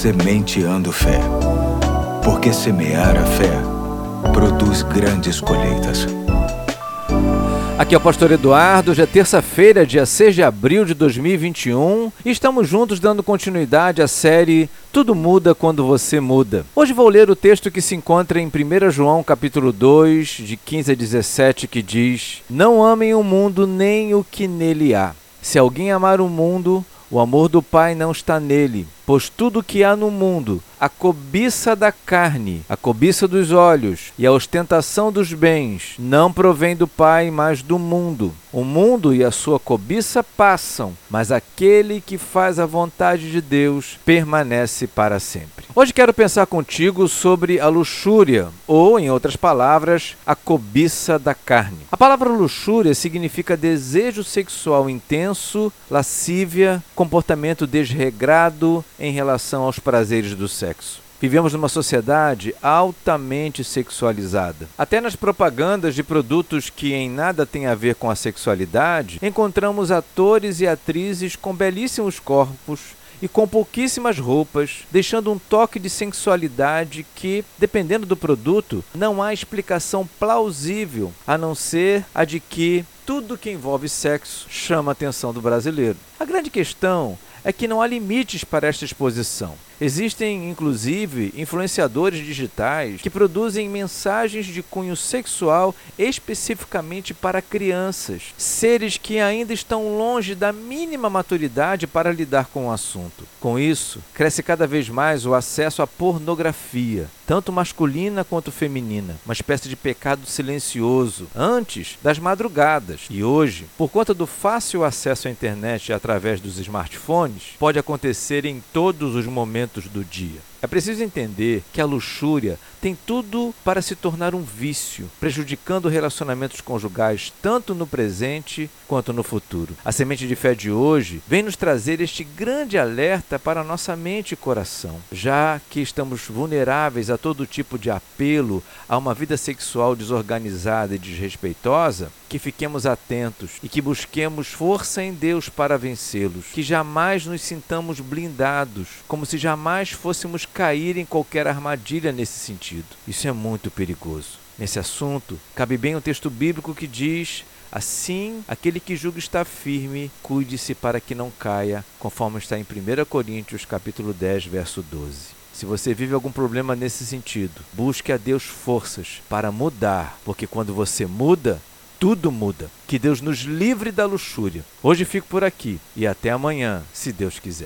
Sementeando Fé. Porque semear a fé produz grandes colheitas. Aqui é o Pastor Eduardo, hoje é terça-feira, dia 6 de abril de 2021, e estamos juntos dando continuidade à série Tudo Muda Quando Você Muda. Hoje vou ler o texto que se encontra em 1 João capítulo 2, de 15 a 17, que diz: Não amem o mundo nem o que nele há. Se alguém amar o mundo, o amor do Pai não está nele, pois tudo que há no mundo, a cobiça da carne, a cobiça dos olhos e a ostentação dos bens não provém do Pai, mas do mundo. O mundo e a sua cobiça passam, mas aquele que faz a vontade de Deus permanece para sempre. Hoje quero pensar contigo sobre a luxúria, ou, em outras palavras, a cobiça da carne. A palavra luxúria significa desejo sexual intenso, lascívia, comportamento desregrado em relação aos prazeres do sexo. Vivemos numa sociedade altamente sexualizada. Até nas propagandas de produtos que em nada têm a ver com a sexualidade, encontramos atores e atrizes com belíssimos corpos e com pouquíssimas roupas, deixando um toque de sensualidade que, dependendo do produto, não há explicação plausível a não ser a de que tudo que envolve sexo chama a atenção do brasileiro. A grande questão é que não há limites para esta exposição. Existem, inclusive, influenciadores digitais que produzem mensagens de cunho sexual especificamente para crianças, seres que ainda estão longe da mínima maturidade para lidar com o assunto. Com isso, cresce cada vez mais o acesso à pornografia, tanto masculina quanto feminina, uma espécie de pecado silencioso, antes das madrugadas. E hoje, por conta do fácil acesso à internet através dos smartphones, pode acontecer em todos os momentos do dia. É preciso entender que a luxúria tem tudo para se tornar um vício, prejudicando relacionamentos conjugais tanto no presente quanto no futuro. A semente de fé de hoje vem nos trazer este grande alerta para nossa mente e coração, já que estamos vulneráveis a todo tipo de apelo a uma vida sexual desorganizada e desrespeitosa, que fiquemos atentos e que busquemos força em Deus para vencê-los, que jamais nos sintamos blindados, como se jamais fôssemos cair em qualquer armadilha nesse sentido. Isso é muito perigoso. Nesse assunto, cabe bem o texto bíblico que diz: Assim, aquele que julga está firme, cuide-se para que não caia, conforme está em 1 Coríntios capítulo 10, verso 12. Se você vive algum problema nesse sentido, busque a Deus forças para mudar, porque quando você muda, tudo muda. Que Deus nos livre da luxúria. Hoje fico por aqui e até amanhã, se Deus quiser.